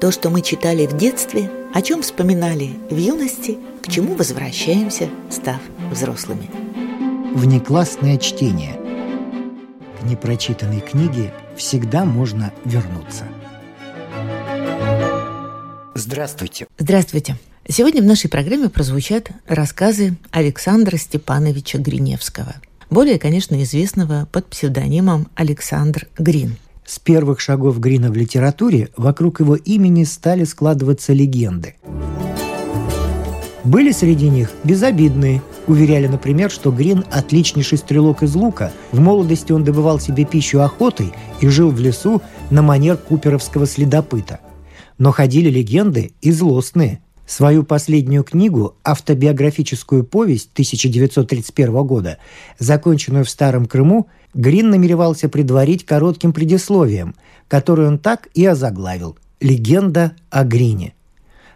То, что мы читали в детстве, о чем вспоминали в юности, к чему возвращаемся, став взрослыми. Внеклассное чтение. К непрочитанной книге всегда можно вернуться. Здравствуйте. Здравствуйте. Сегодня в нашей программе прозвучат рассказы Александра Степановича Гриневского, более, конечно, известного под псевдонимом Александр Грин – с первых шагов Грина в литературе вокруг его имени стали складываться легенды. Были среди них безобидные. Уверяли, например, что Грин – отличнейший стрелок из лука. В молодости он добывал себе пищу охотой и жил в лесу на манер куперовского следопыта. Но ходили легенды и злостные. Свою последнюю книгу, автобиографическую повесть 1931 года, законченную в Старом Крыму, Грин намеревался предварить коротким предисловием, которое он так и озаглавил «Легенда о Грине».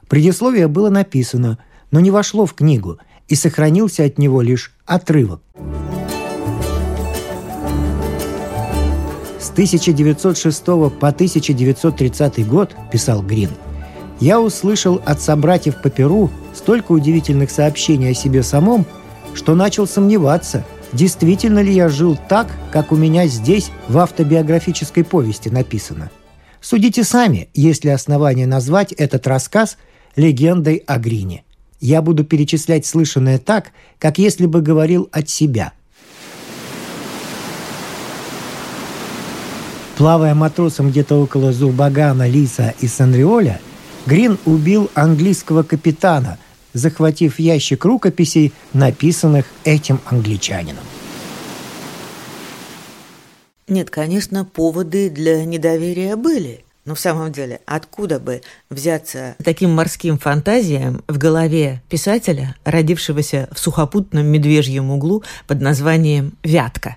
Предисловие было написано, но не вошло в книгу, и сохранился от него лишь отрывок. С 1906 по 1930 год, писал Грин, я услышал от собратьев по Перу столько удивительных сообщений о себе самом, что начал сомневаться – действительно ли я жил так, как у меня здесь в автобиографической повести написано. Судите сами, есть ли основания назвать этот рассказ легендой о Грине. Я буду перечислять слышанное так, как если бы говорил от себя. Плавая матросом где-то около Зурбагана, Лиса и Санриоля, Грин убил английского капитана – захватив ящик рукописей, написанных этим англичанином. Нет, конечно, поводы для недоверия были. Но в самом деле, откуда бы взяться таким морским фантазиям в голове писателя, родившегося в сухопутном медвежьем углу под названием «Вятка»?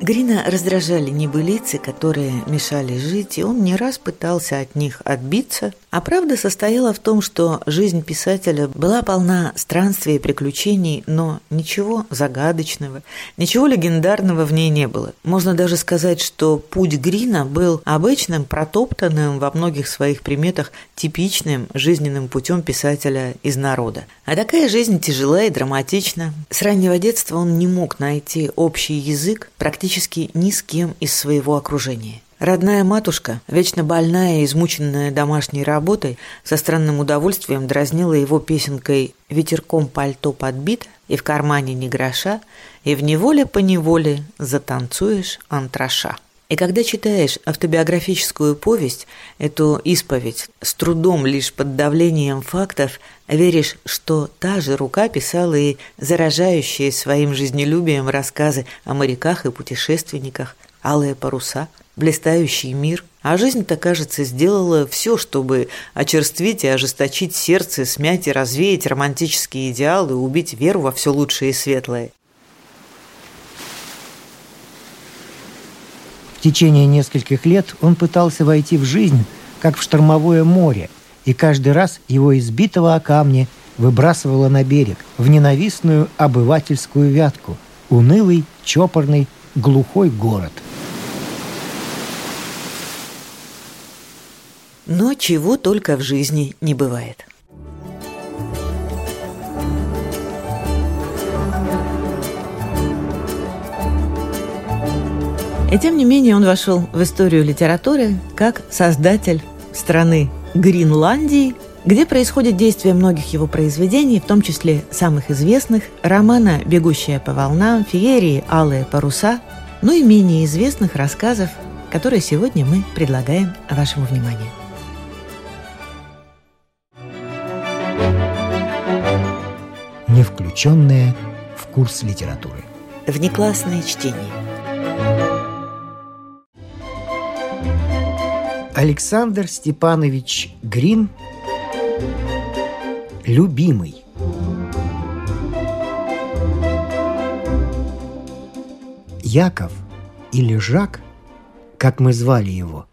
Грина раздражали небылицы, которые мешали жить, и он не раз пытался от них отбиться. А правда состояла в том, что жизнь писателя была полна странствий и приключений, но ничего загадочного, ничего легендарного в ней не было. Можно даже сказать, что путь Грина был обычным, протоптанным во многих своих приметах типичным жизненным путем писателя из народа. А такая жизнь тяжела и драматична. С раннего детства он не мог найти общий язык практически ни с кем из своего окружения. Родная матушка, вечно больная и измученная домашней работой, со странным удовольствием дразнила его песенкой «Ветерком пальто подбит, и в кармане ни гроша, и в неволе по неволе затанцуешь антраша». И когда читаешь автобиографическую повесть, эту исповедь, с трудом лишь под давлением фактов, веришь, что та же рука писала и заражающие своим жизнелюбием рассказы о моряках и путешественниках, алые паруса, блистающий мир. А жизнь-то, кажется, сделала все, чтобы очерствить и ожесточить сердце, смять и развеять романтические идеалы, убить веру во все лучшее и светлое. течение нескольких лет он пытался войти в жизнь, как в штормовое море, и каждый раз его избитого о камни выбрасывало на берег, в ненавистную обывательскую вятку, унылый, чопорный, глухой город. Но чего только в жизни не бывает – И тем не менее он вошел в историю литературы как создатель страны Гренландии, где происходит действие многих его произведений, в том числе самых известных романа «Бегущая по волнам», «Феерии», «Алые паруса», ну и менее известных рассказов, которые сегодня мы предлагаем вашему вниманию. Не включенные в курс литературы. Внеклассное чтение – Александр Степанович Грин «Любимый». Яков или Жак, как мы звали его,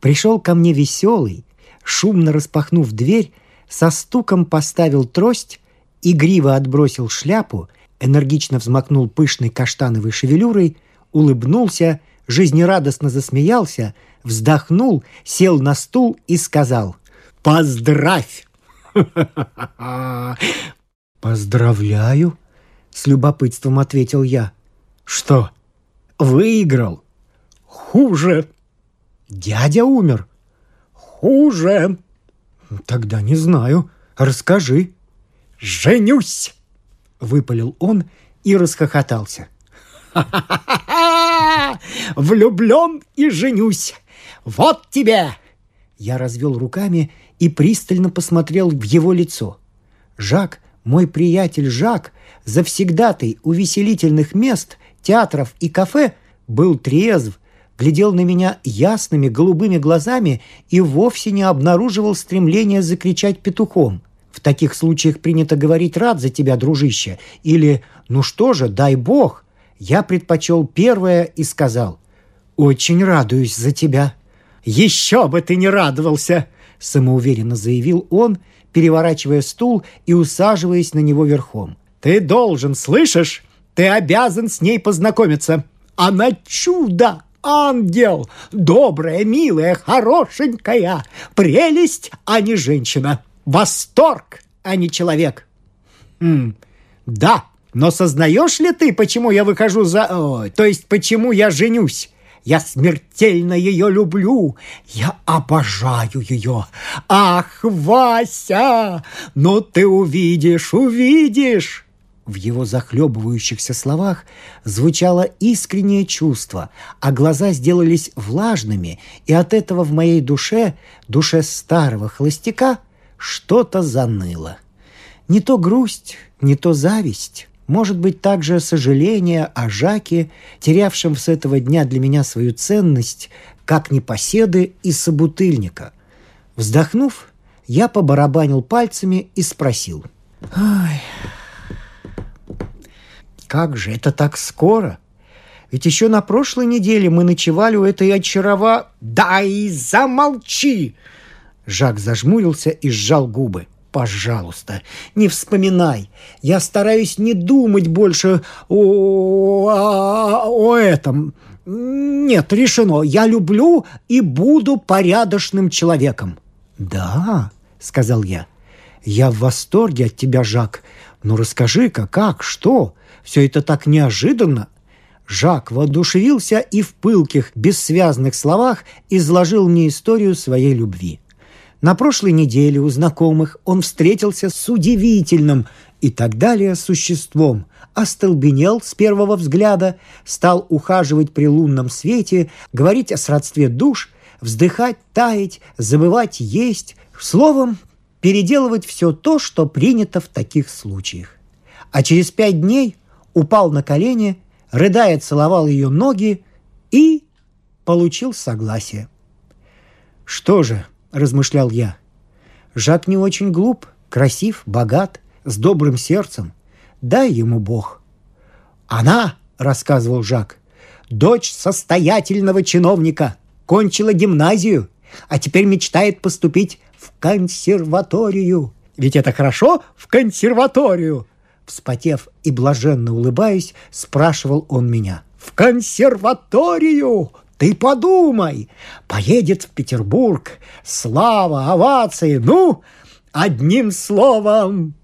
пришел ко мне веселый, шумно распахнув дверь, со стуком поставил трость, игриво отбросил шляпу, энергично взмахнул пышной каштановой шевелюрой, улыбнулся жизнерадостно засмеялся, вздохнул, сел на стул и сказал «Поздравь!» «Поздравляю!» — с любопытством ответил я. «Что, выиграл?» «Хуже!» «Дядя умер?» «Хуже!» «Тогда не знаю. Расскажи». «Женюсь!» — выпалил он и расхохотался. Влюблен и женюсь! Вот тебе!» Я развел руками и пристально посмотрел в его лицо. Жак, мой приятель Жак, завсегдатый увеселительных мест, театров и кафе, был трезв, глядел на меня ясными голубыми глазами и вовсе не обнаруживал стремления закричать петухом. В таких случаях принято говорить «рад за тебя, дружище» или «ну что же, дай бог». Я предпочел первое и сказал «очень радуюсь за тебя». «Еще бы ты не радовался!» – самоуверенно заявил он, переворачивая стул и усаживаясь на него верхом. «Ты должен, слышишь? Ты обязан с ней познакомиться. Она чудо, ангел, добрая, милая, хорошенькая, прелесть, а не женщина, восторг, а не человек». М «Да, но сознаешь ли ты, почему я выхожу за... Ой, то есть, почему я женюсь?» Я смертельно ее люблю. Я обожаю ее. Ах, Вася! Ну ты увидишь, увидишь!» В его захлебывающихся словах звучало искреннее чувство, а глаза сделались влажными, и от этого в моей душе, душе старого холостяка, что-то заныло. Не то грусть, не то зависть. Может быть, также сожаление о Жаке, терявшем с этого дня для меня свою ценность, как непоседы и собутыльника. Вздохнув, я побарабанил пальцами и спросил. «Ай, как же это так скоро? Ведь еще на прошлой неделе мы ночевали у этой очарова...» «Дай замолчи!» Жак зажмурился и сжал губы. Пожалуйста, не вспоминай. Я стараюсь не думать больше о, о, о этом. Нет, решено. Я люблю и буду порядочным человеком. Да, сказал я. Я в восторге от тебя, Жак. Ну расскажи-ка, как, что? Все это так неожиданно. Жак воодушевился и в пылких, бессвязных словах изложил мне историю своей любви. На прошлой неделе у знакомых он встретился с удивительным и так далее существом, остолбенел с первого взгляда, стал ухаживать при лунном свете, говорить о сродстве душ, вздыхать, таять, забывать есть, словом, переделывать все то, что принято в таких случаях. А через пять дней упал на колени, рыдая целовал ее ноги и получил согласие. Что же, – размышлял я. Жак не очень глуп, красив, богат, с добрым сердцем. Дай ему Бог. Она, рассказывал Жак, дочь состоятельного чиновника, кончила гимназию, а теперь мечтает поступить в консерваторию. Ведь это хорошо в консерваторию. Вспотев и блаженно улыбаясь, спрашивал он меня. «В консерваторию! Ты подумай, поедет в Петербург, слава, овации, ну, одним словом.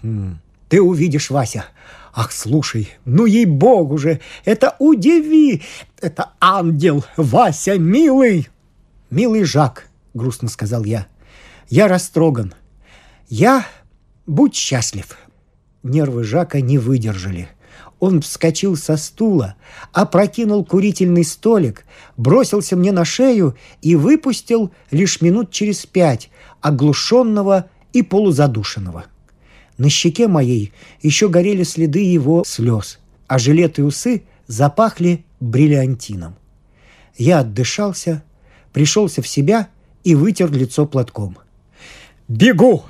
Хм, ты увидишь, Вася. Ах, слушай, ну ей-богу же, это удиви, это ангел, Вася, милый. Милый Жак, грустно сказал я, я растроган. Я будь счастлив. Нервы Жака не выдержали – он вскочил со стула, опрокинул курительный столик, бросился мне на шею и выпустил лишь минут через пять, оглушенного и полузадушенного. На щеке моей еще горели следы его слез, а жилет и усы запахли бриллиантином. Я отдышался, пришелся в себя и вытер лицо платком. «Бегу!»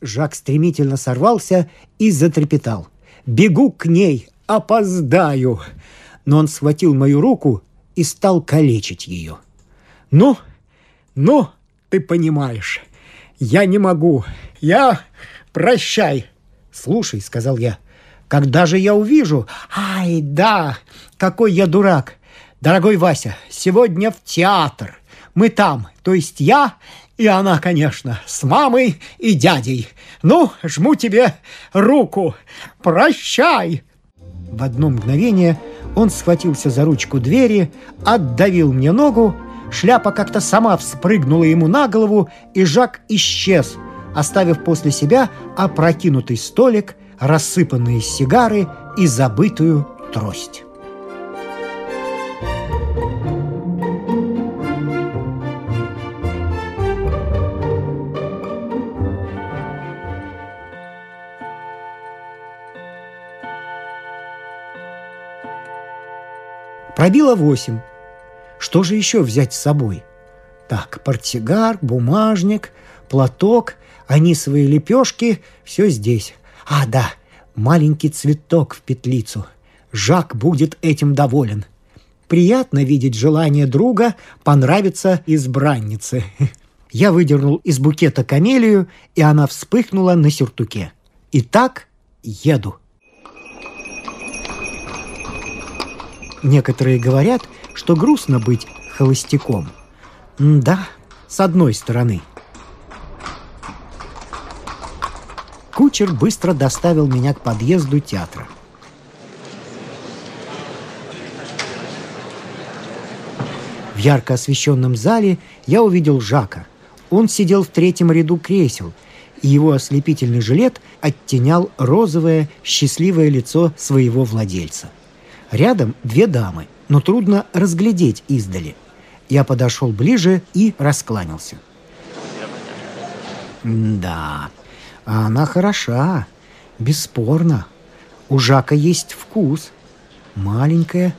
Жак стремительно сорвался и затрепетал. Бегу к ней, опоздаю!» Но он схватил мою руку и стал калечить ее. «Ну, ну, ты понимаешь, я не могу. Я... Прощай!» «Слушай», — сказал я, — «когда же я увижу?» «Ай, да, какой я дурак! Дорогой Вася, сегодня в театр. Мы там, то есть я и она, конечно, с мамой и дядей. Ну, жму тебе руку. Прощай!» В одно мгновение он схватился за ручку двери, отдавил мне ногу, шляпа как-то сама вспрыгнула ему на голову, и Жак исчез, оставив после себя опрокинутый столик, рассыпанные сигары и забытую трость. Пробило восемь. Что же еще взять с собой? Так, портсигар, бумажник, платок, анисовые лепешки – все здесь. А, да, маленький цветок в петлицу. Жак будет этим доволен. Приятно видеть желание друга понравиться избраннице. Я выдернул из букета камелию, и она вспыхнула на сюртуке. Итак, еду. Некоторые говорят, что грустно быть холостяком. да, с одной стороны. Кучер быстро доставил меня к подъезду театра. В ярко освещенном зале я увидел Жака. Он сидел в третьем ряду кресел, и его ослепительный жилет оттенял розовое, счастливое лицо своего владельца – Рядом две дамы, но трудно разглядеть издали. Я подошел ближе и раскланялся. Да, она хороша, бесспорно. У Жака есть вкус. Маленькая,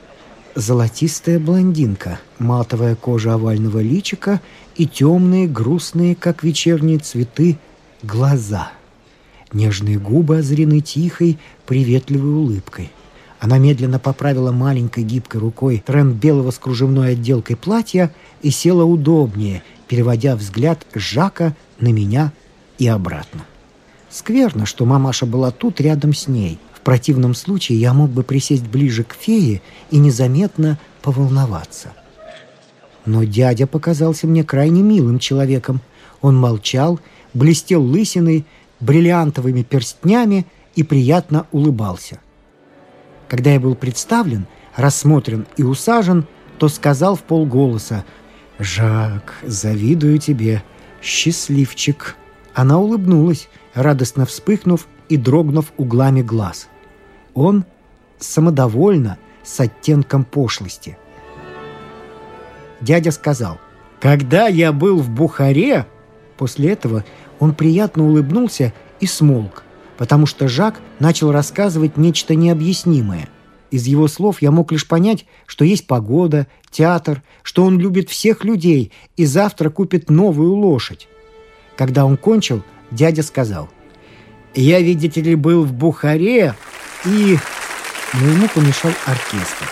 золотистая блондинка, матовая кожа овального личика и темные, грустные, как вечерние цветы, глаза. Нежные губы озарены тихой, приветливой улыбкой – она медленно поправила маленькой гибкой рукой тренд белого с кружевной отделкой платья и села удобнее, переводя взгляд Жака на меня и обратно. Скверно, что мамаша была тут рядом с ней. В противном случае я мог бы присесть ближе к фее и незаметно поволноваться. Но дядя показался мне крайне милым человеком. Он молчал, блестел лысиной, бриллиантовыми перстнями и приятно улыбался. Когда я был представлен, рассмотрен и усажен, то сказал в полголоса «Жак, завидую тебе, счастливчик». Она улыбнулась, радостно вспыхнув и дрогнув углами глаз. Он самодовольно, с оттенком пошлости. Дядя сказал, «Когда я был в Бухаре...» После этого он приятно улыбнулся и смолк потому что Жак начал рассказывать нечто необъяснимое. Из его слов я мог лишь понять, что есть погода, театр, что он любит всех людей и завтра купит новую лошадь. Когда он кончил, дядя сказал, «Я, видите ли, был в Бухаре и...» Но ему помешал оркестр.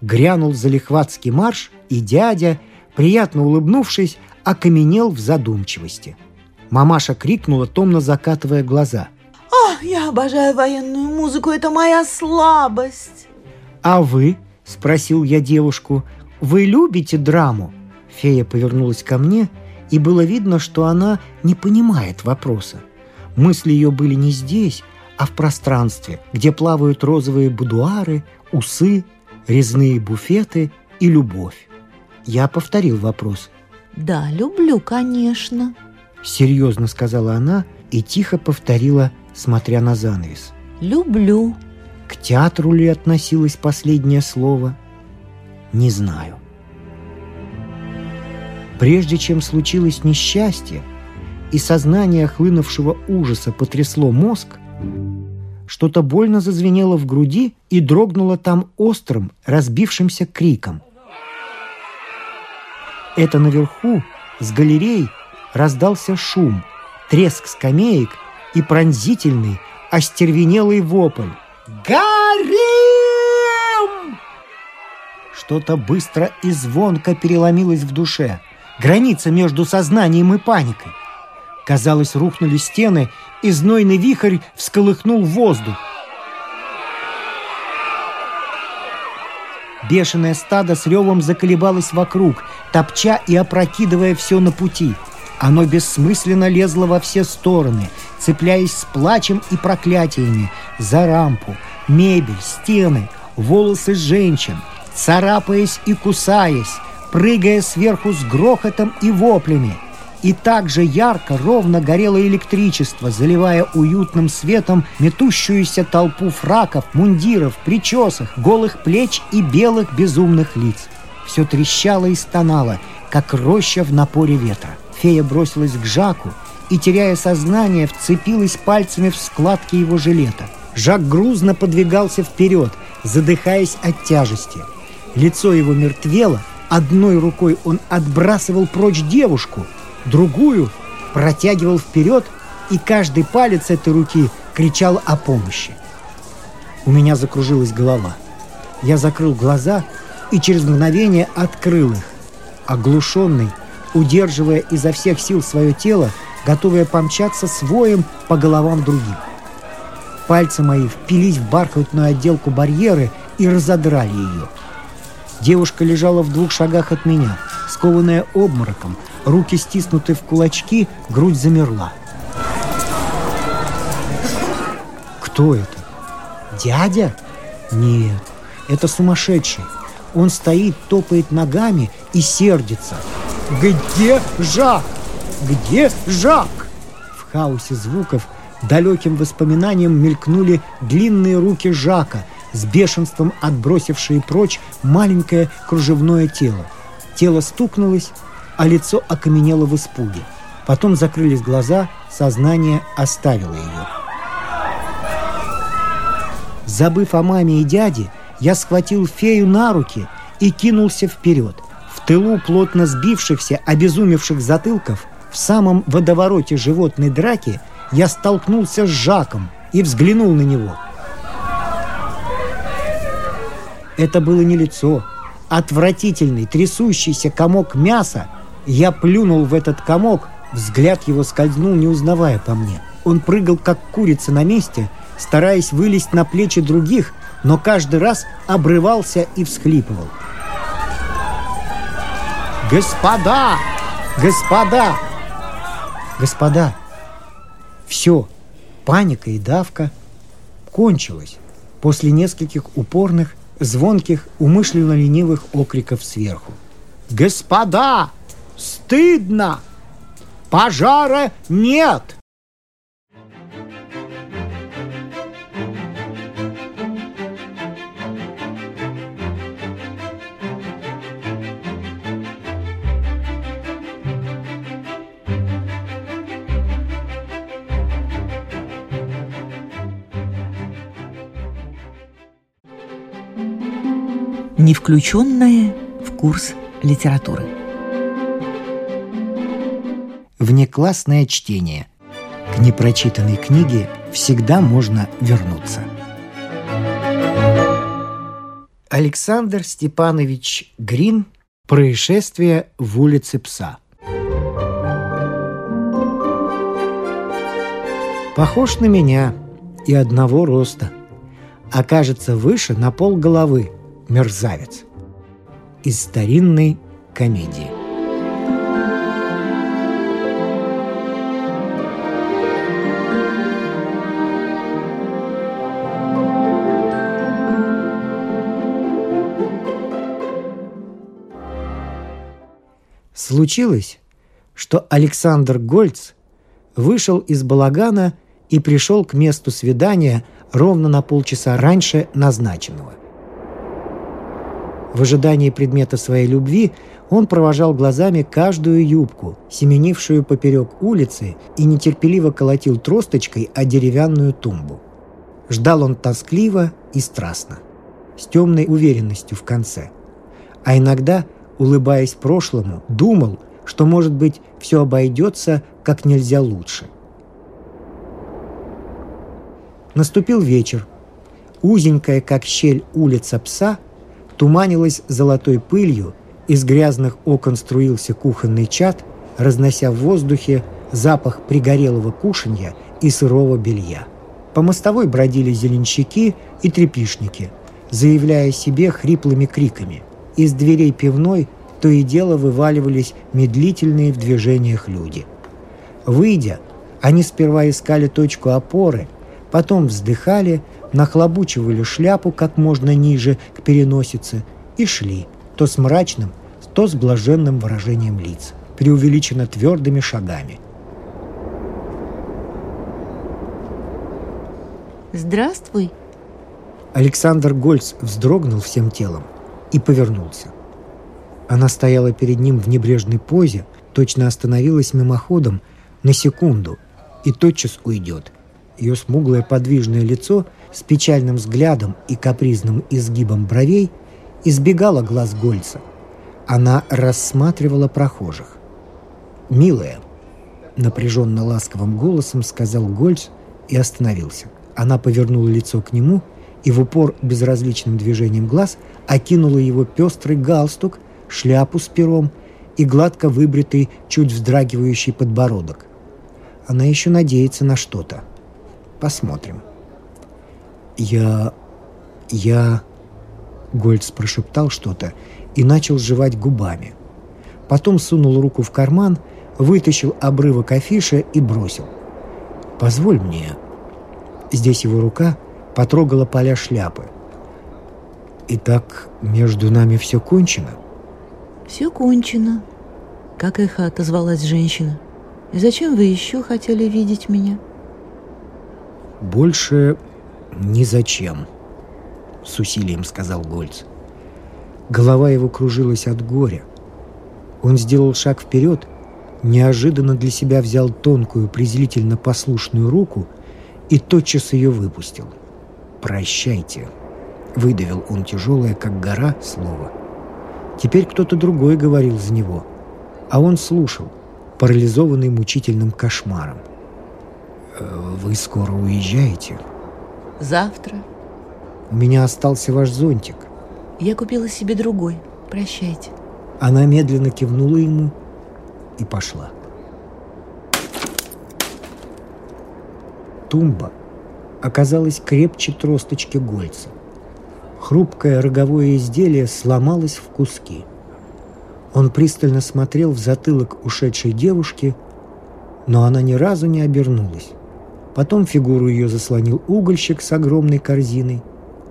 Грянул залихватский марш, и дядя, приятно улыбнувшись, окаменел в задумчивости – Мамаша крикнула, томно закатывая глаза. «Ах, я обожаю военную музыку, это моя слабость!» «А вы?» – спросил я девушку. «Вы любите драму?» Фея повернулась ко мне, и было видно, что она не понимает вопроса. Мысли ее были не здесь, а в пространстве, где плавают розовые будуары, усы, резные буфеты и любовь. Я повторил вопрос. «Да, люблю, конечно», Серьезно сказала она и тихо повторила, смотря на занавес. «Люблю». К театру ли относилось последнее слово? Не знаю. Прежде чем случилось несчастье, и сознание хлынувшего ужаса потрясло мозг, что-то больно зазвенело в груди и дрогнуло там острым, разбившимся криком. Это наверху, с галереи, раздался шум, треск скамеек и пронзительный, остервенелый вопль. «Горим!» Что-то быстро и звонко переломилось в душе. Граница между сознанием и паникой. Казалось, рухнули стены, и знойный вихрь всколыхнул воздух. Бешеное стадо с ревом заколебалось вокруг, топча и опрокидывая все на пути. Оно бессмысленно лезло во все стороны, цепляясь с плачем и проклятиями за рампу, мебель, стены, волосы женщин, царапаясь и кусаясь, прыгая сверху с грохотом и воплями – и также ярко, ровно горело электричество, заливая уютным светом метущуюся толпу фраков, мундиров, причесок, голых плеч и белых безумных лиц. Все трещало и стонало, как роща в напоре ветра. Фея бросилась к Жаку и, теряя сознание, вцепилась пальцами в складки его жилета. Жак грузно подвигался вперед, задыхаясь от тяжести. Лицо его мертвело, одной рукой он отбрасывал прочь девушку – другую протягивал вперед, и каждый палец этой руки кричал о помощи. У меня закружилась голова. Я закрыл глаза и через мгновение открыл их, оглушенный, удерживая изо всех сил свое тело, готовое помчаться с воем по головам других. Пальцы мои впились в бархатную отделку барьеры и разодрали ее. Девушка лежала в двух шагах от меня, скованная обмороком, руки стиснуты в кулачки, грудь замерла. Кто это? Дядя? Нет, это сумасшедший. Он стоит, топает ногами и сердится. Где Жак? Где Жак? В хаосе звуков далеким воспоминанием мелькнули длинные руки Жака, с бешенством отбросившие прочь маленькое кружевное тело. Тело стукнулось, а лицо окаменело в испуге. Потом закрылись глаза, сознание оставило ее. Забыв о маме и дяде, я схватил фею на руки и кинулся вперед. Тылу плотно сбившихся, обезумевших затылков, в самом водовороте животной драки, я столкнулся с Жаком и взглянул на него. Это было не лицо, отвратительный, трясущийся комок мяса, я плюнул в этот комок, взгляд его скользнул, не узнавая по мне. Он прыгал, как курица на месте, стараясь вылезть на плечи других, но каждый раз обрывался и всхлипывал. «Господа! Господа!» «Господа!» Все, паника и давка кончилась после нескольких упорных, звонких, умышленно ленивых окриков сверху. «Господа! Стыдно! Пожара нет!» Не включенное в курс литературы. Внеклассное чтение. К непрочитанной книге всегда можно вернуться. Александр Степанович Грин «Происшествие в улице Пса». Похож на меня и одного роста. Окажется выше на пол головы, мерзавец. Из старинной комедии. Случилось, что Александр Гольц вышел из балагана и пришел к месту свидания ровно на полчаса раньше назначенного. В ожидании предмета своей любви он провожал глазами каждую юбку, семенившую поперек улицы, и нетерпеливо колотил тросточкой о деревянную тумбу. Ждал он тоскливо и страстно, с темной уверенностью в конце. А иногда – улыбаясь прошлому, думал, что, может быть, все обойдется как нельзя лучше. Наступил вечер. Узенькая, как щель, улица пса туманилась золотой пылью, из грязных окон струился кухонный чад, разнося в воздухе запах пригорелого кушанья и сырого белья. По мостовой бродили зеленщики и трепишники. заявляя себе хриплыми криками. Из дверей пивной то и дело вываливались медлительные в движениях люди. Выйдя, они сперва искали точку опоры, потом вздыхали, нахлобучивали шляпу как можно ниже к переносице и шли, то с мрачным, то с блаженным выражением лиц, преувеличенно твердыми шагами. «Здравствуй!» Александр Гольц вздрогнул всем телом и повернулся. Она стояла перед ним в небрежной позе, точно остановилась мимоходом на секунду и тотчас уйдет. Ее смуглое подвижное лицо с печальным взглядом и капризным изгибом бровей избегало глаз Гольца. Она рассматривала прохожих. «Милая», — напряженно ласковым голосом сказал Гольц и остановился. Она повернула лицо к нему и в упор безразличным движением глаз окинула его пестрый галстук, шляпу с пером и гладко выбритый, чуть вздрагивающий подбородок. Она еще надеется на что-то. Посмотрим. «Я... я...» Гольц прошептал что-то и начал жевать губами. Потом сунул руку в карман, вытащил обрывок афиши и бросил. «Позволь мне...» Здесь его рука потрогала поля шляпы. «Итак, между нами все кончено?» «Все кончено», — как эхо отозвалась женщина. «И зачем вы еще хотели видеть меня?» «Больше ни зачем», — с усилием сказал Гольц. Голова его кружилась от горя. Он сделал шаг вперед, неожиданно для себя взял тонкую, презрительно послушную руку и тотчас ее выпустил. «Прощайте», — выдавил он тяжелое, как гора, слово. Теперь кто-то другой говорил за него, а он слушал, парализованный мучительным кошмаром. «Э, «Вы скоро уезжаете?» «Завтра». «У меня остался ваш зонтик». «Я купила себе другой. Прощайте». Она медленно кивнула ему и пошла. Тумба оказалась крепче тросточки Гольца. Хрупкое роговое изделие сломалось в куски. Он пристально смотрел в затылок ушедшей девушки, но она ни разу не обернулась. Потом фигуру ее заслонил угольщик с огромной корзиной,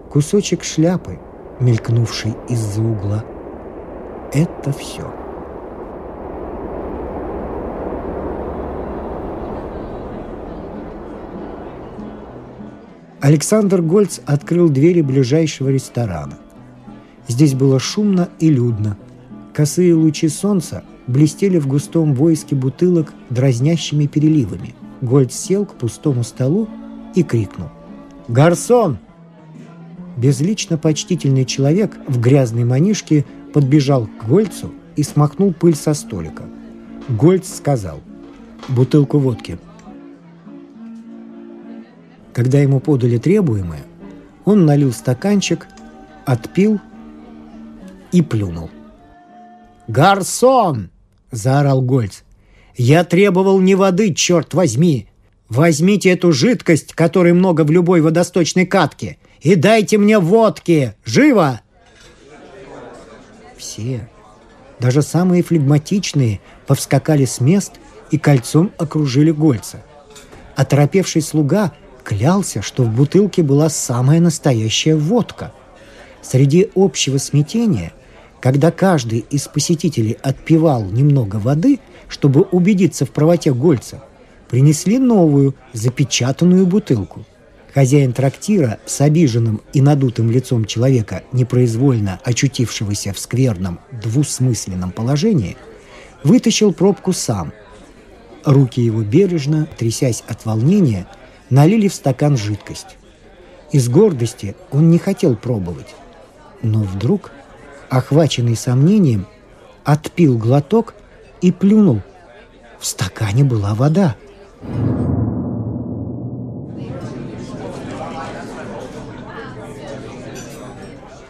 кусочек шляпы, мелькнувший из-за угла. Это все. Александр Гольц открыл двери ближайшего ресторана. Здесь было шумно и людно. Косые лучи солнца блестели в густом войске бутылок дразнящими переливами. Гольц сел к пустому столу и крикнул. «Гарсон!» Безлично почтительный человек в грязной манишке подбежал к Гольцу и смахнул пыль со столика. Гольц сказал «Бутылку водки». Когда ему подали требуемое, он налил стаканчик, отпил и плюнул. «Гарсон!» – заорал Гольц. «Я требовал не воды, черт возьми! Возьмите эту жидкость, которой много в любой водосточной катке, и дайте мне водки! Живо!» Все, даже самые флегматичные, повскакали с мест и кольцом окружили Гольца. Оторопевший слуга – клялся, что в бутылке была самая настоящая водка. Среди общего смятения, когда каждый из посетителей отпивал немного воды, чтобы убедиться в правоте Гольца, принесли новую, запечатанную бутылку. Хозяин трактира с обиженным и надутым лицом человека, непроизвольно очутившегося в скверном, двусмысленном положении, вытащил пробку сам. Руки его бережно, трясясь от волнения, налили в стакан жидкость. Из гордости он не хотел пробовать. Но вдруг, охваченный сомнением, отпил глоток и плюнул. В стакане была вода.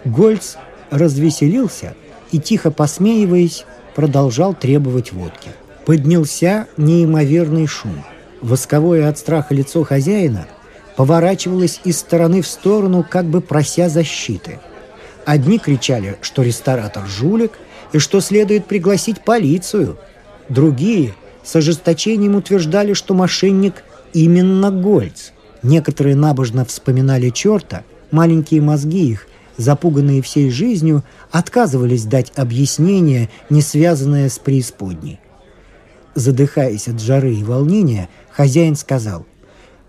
Гольц развеселился и, тихо посмеиваясь, продолжал требовать водки. Поднялся неимоверный шум – Восковое от страха лицо хозяина поворачивалась из стороны в сторону, как бы прося защиты. Одни кричали, что ресторатор жулик и что следует пригласить полицию. Другие с ожесточением утверждали, что мошенник именно Гольц. Некоторые набожно вспоминали черта, маленькие мозги их, запуганные всей жизнью, отказывались дать объяснение, не связанное с преисподней. Задыхаясь от жары и волнения, хозяин сказал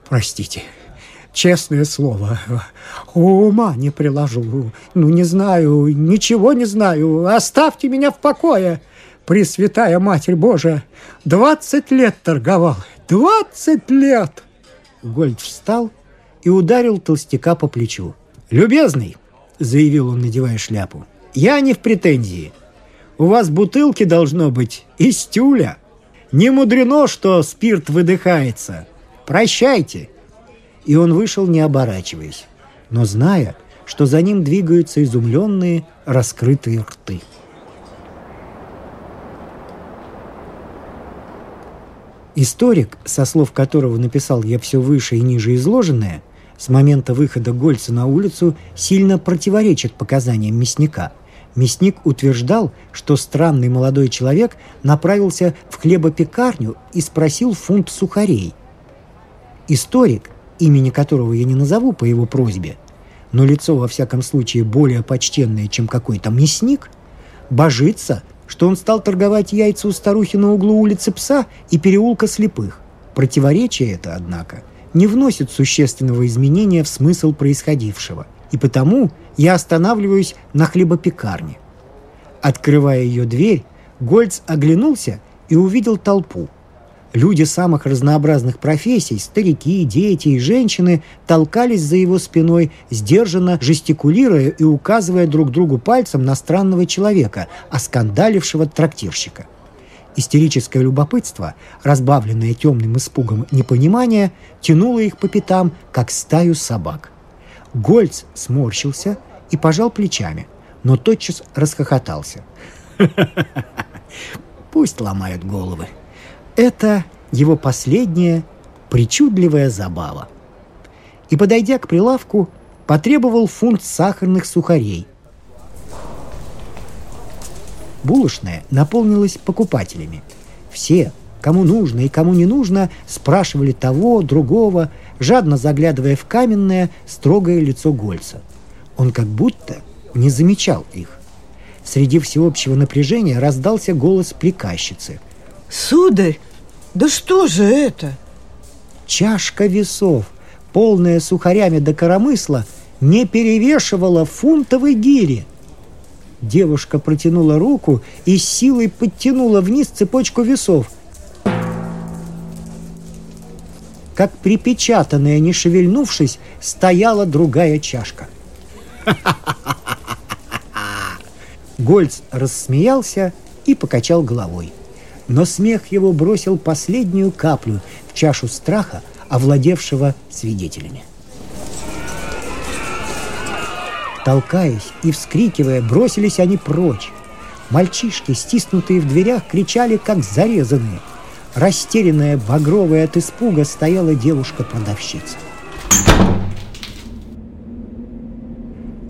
«Простите, честное слово, ума не приложу, ну не знаю, ничего не знаю, оставьте меня в покое». Пресвятая Матерь Божия, двадцать лет торговал, двадцать лет!» Гольд встал и ударил толстяка по плечу. «Любезный!» — заявил он, надевая шляпу. «Я не в претензии. У вас бутылки должно быть из тюля. Не мудрено, что спирт выдыхается. Прощайте!» И он вышел, не оборачиваясь, но зная, что за ним двигаются изумленные, раскрытые рты. Историк, со слов которого написал я все выше и ниже изложенное, с момента выхода Гольца на улицу сильно противоречит показаниям мясника. Мясник утверждал, что странный молодой человек направился в хлебопекарню и спросил фунт сухарей. Историк, имени которого я не назову по его просьбе, но лицо во всяком случае более почтенное, чем какой-то мясник, божится, что он стал торговать яйца у старухи на углу улицы Пса и переулка Слепых. Противоречие это, однако, не вносит существенного изменения в смысл происходившего, и потому я останавливаюсь на хлебопекарне. Открывая ее дверь, Гольц оглянулся и увидел толпу – Люди самых разнообразных профессий, старики, дети и женщины, толкались за его спиной, сдержанно жестикулируя и указывая друг другу пальцем на странного человека, оскандалившего трактирщика. Истерическое любопытство, разбавленное темным испугом непонимания, тянуло их по пятам, как стаю собак. Гольц сморщился и пожал плечами, но тотчас расхохотался. «Пусть ломают головы», это его последняя причудливая забава. И, подойдя к прилавку, потребовал фунт сахарных сухарей. Булочная наполнилась покупателями. Все, кому нужно и кому не нужно, спрашивали того, другого, жадно заглядывая в каменное, строгое лицо Гольца. Он как будто не замечал их. Среди всеобщего напряжения раздался голос приказчицы. «Сударь, да что же это? Чашка весов, полная сухарями до коромысла, не перевешивала фунтовой гири. Девушка протянула руку и силой подтянула вниз цепочку весов. Как припечатанная, не шевельнувшись, стояла другая чашка. Гольц рассмеялся и покачал головой но смех его бросил последнюю каплю в чашу страха, овладевшего свидетелями. Толкаясь и вскрикивая, бросились они прочь. Мальчишки, стиснутые в дверях, кричали, как зарезанные. Растерянная, багровая от испуга, стояла девушка-продавщица.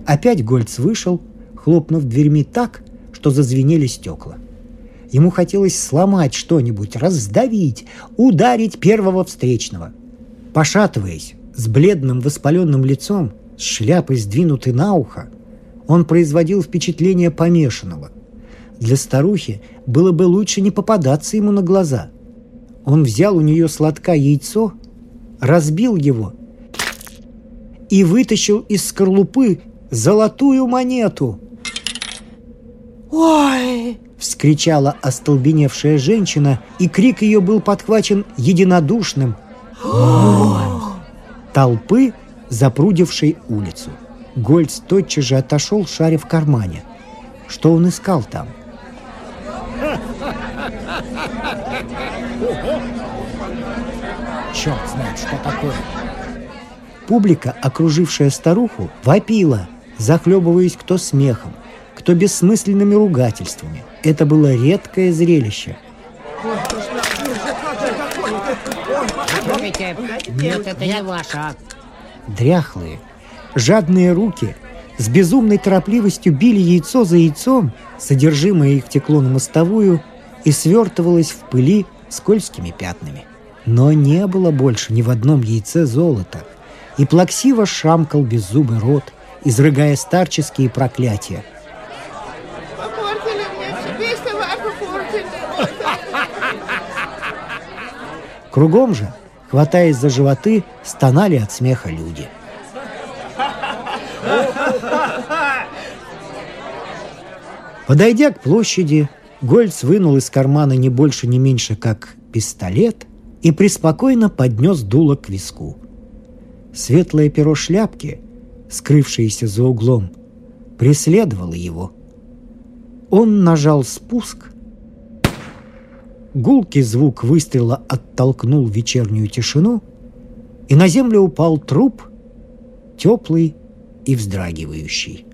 Опять Гольц вышел, хлопнув дверьми так, что зазвенели стекла. Ему хотелось сломать что-нибудь, раздавить, ударить первого встречного. Пошатываясь, с бледным воспаленным лицом, с шляпой сдвинутой на ухо, он производил впечатление помешанного. Для старухи было бы лучше не попадаться ему на глаза. Он взял у нее сладка яйцо, разбил его и вытащил из скорлупы золотую монету. «Ой!» — вскричала остолбеневшая женщина, и крик ее был подхвачен единодушным толпы, запрудившей улицу. Гольц тотчас же отошел, шаря в кармане. Что он искал там? Черт знает, что такое. Публика, окружившая старуху, вопила, захлебываясь кто смехом, кто бессмысленными ругательствами. Это было редкое зрелище. Нет, это не ваше. дряхлые, жадные руки с безумной торопливостью били яйцо за яйцом, содержимое их текло на мостовую и свертывалось в пыли скользкими пятнами. Но не было больше ни в одном яйце золота, и плаксиво шамкал беззубый рот, изрыгая старческие проклятия. Кругом же, хватаясь за животы, стонали от смеха люди. Подойдя к площади, Гольц вынул из кармана не больше, не меньше, как пистолет и преспокойно поднес дуло к виску. Светлое перо шляпки, скрывшееся за углом, преследовало его. Он нажал спуск. Гулкий звук выстрела оттолкнул вечернюю тишину, и на землю упал труп, теплый и вздрагивающий.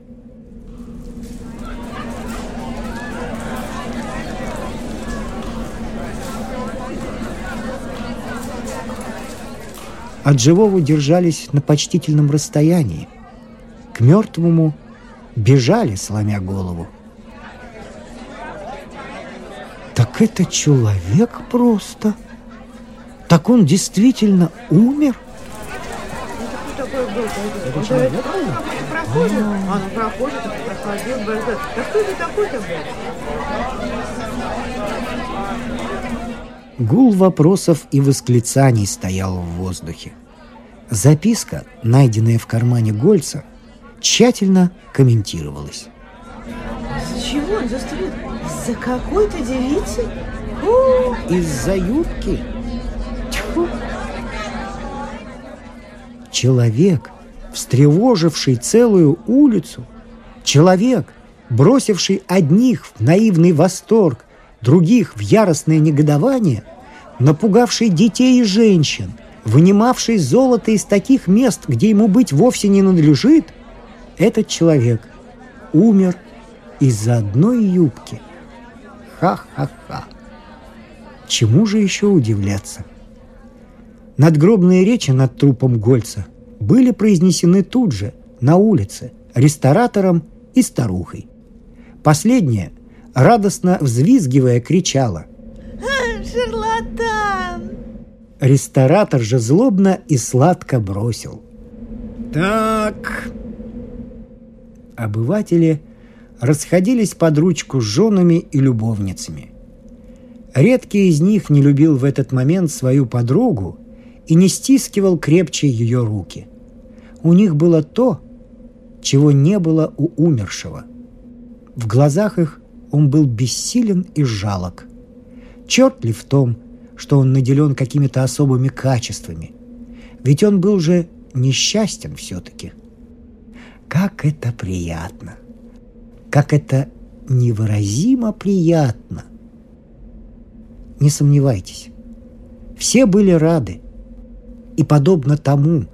От живого держались на почтительном расстоянии. К мертвому бежали, сломя голову. Так это человек просто. Так он действительно умер? Это человек, правда? Проходит. А, ну проходит, проходил. Да кто это такой-то был? Гул вопросов и восклицаний стоял в воздухе. Записка, найденная в кармане Гольца, тщательно комментировалась. Чего он застрелил? За какой-то девицы? Из-за юбки? Тьфу! Человек, встревоживший целую улицу, человек, бросивший одних в наивный восторг, других в яростное негодование, напугавший детей и женщин, вынимавший золото из таких мест, где ему быть вовсе не надлежит, этот человек умер из-за одной юбки. Ха-ха-ха. Чему же еще удивляться? Надгробные речи над трупом Гольца были произнесены тут же, на улице, ресторатором и старухой. Последняя – радостно взвизгивая, кричала. «Шарлатан!» Ресторатор же злобно и сладко бросил. «Так...» Обыватели расходились под ручку с женами и любовницами. Редкий из них не любил в этот момент свою подругу и не стискивал крепче ее руки. У них было то, чего не было у умершего. В глазах их он был бессилен и жалок. Черт ли в том, что он наделен какими-то особыми качествами? Ведь он был же несчастен все-таки. Как это приятно! Как это невыразимо приятно! Не сомневайтесь, все были рады. И подобно тому,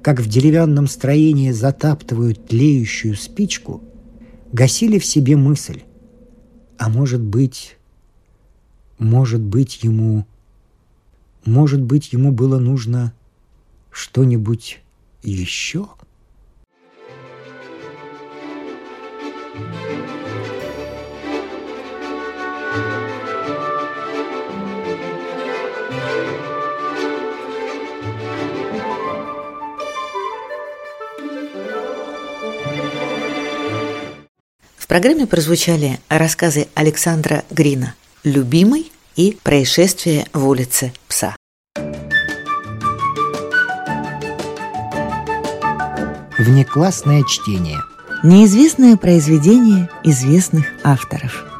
как в деревянном строении затаптывают тлеющую спичку, гасили в себе мысль а может быть, может быть ему, может быть ему было нужно что-нибудь еще? Программе прозвучали рассказы Александра Грина «Любимый» и «Происшествие в улице Пса». Внеклассное чтение. Неизвестное произведение известных авторов –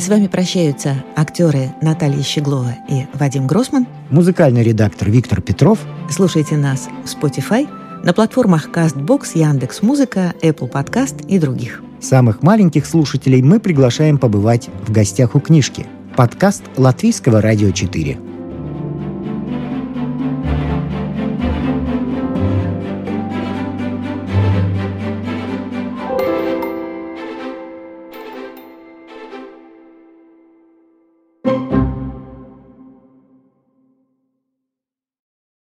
С вами прощаются актеры Наталья Щеглова и Вадим Гросман. Музыкальный редактор Виктор Петров. Слушайте нас в Spotify, на платформах CastBox, Яндекс Музыка, Apple Podcast и других. Самых маленьких слушателей мы приглашаем побывать в гостях у книжки. Подкаст Латвийского радио 4.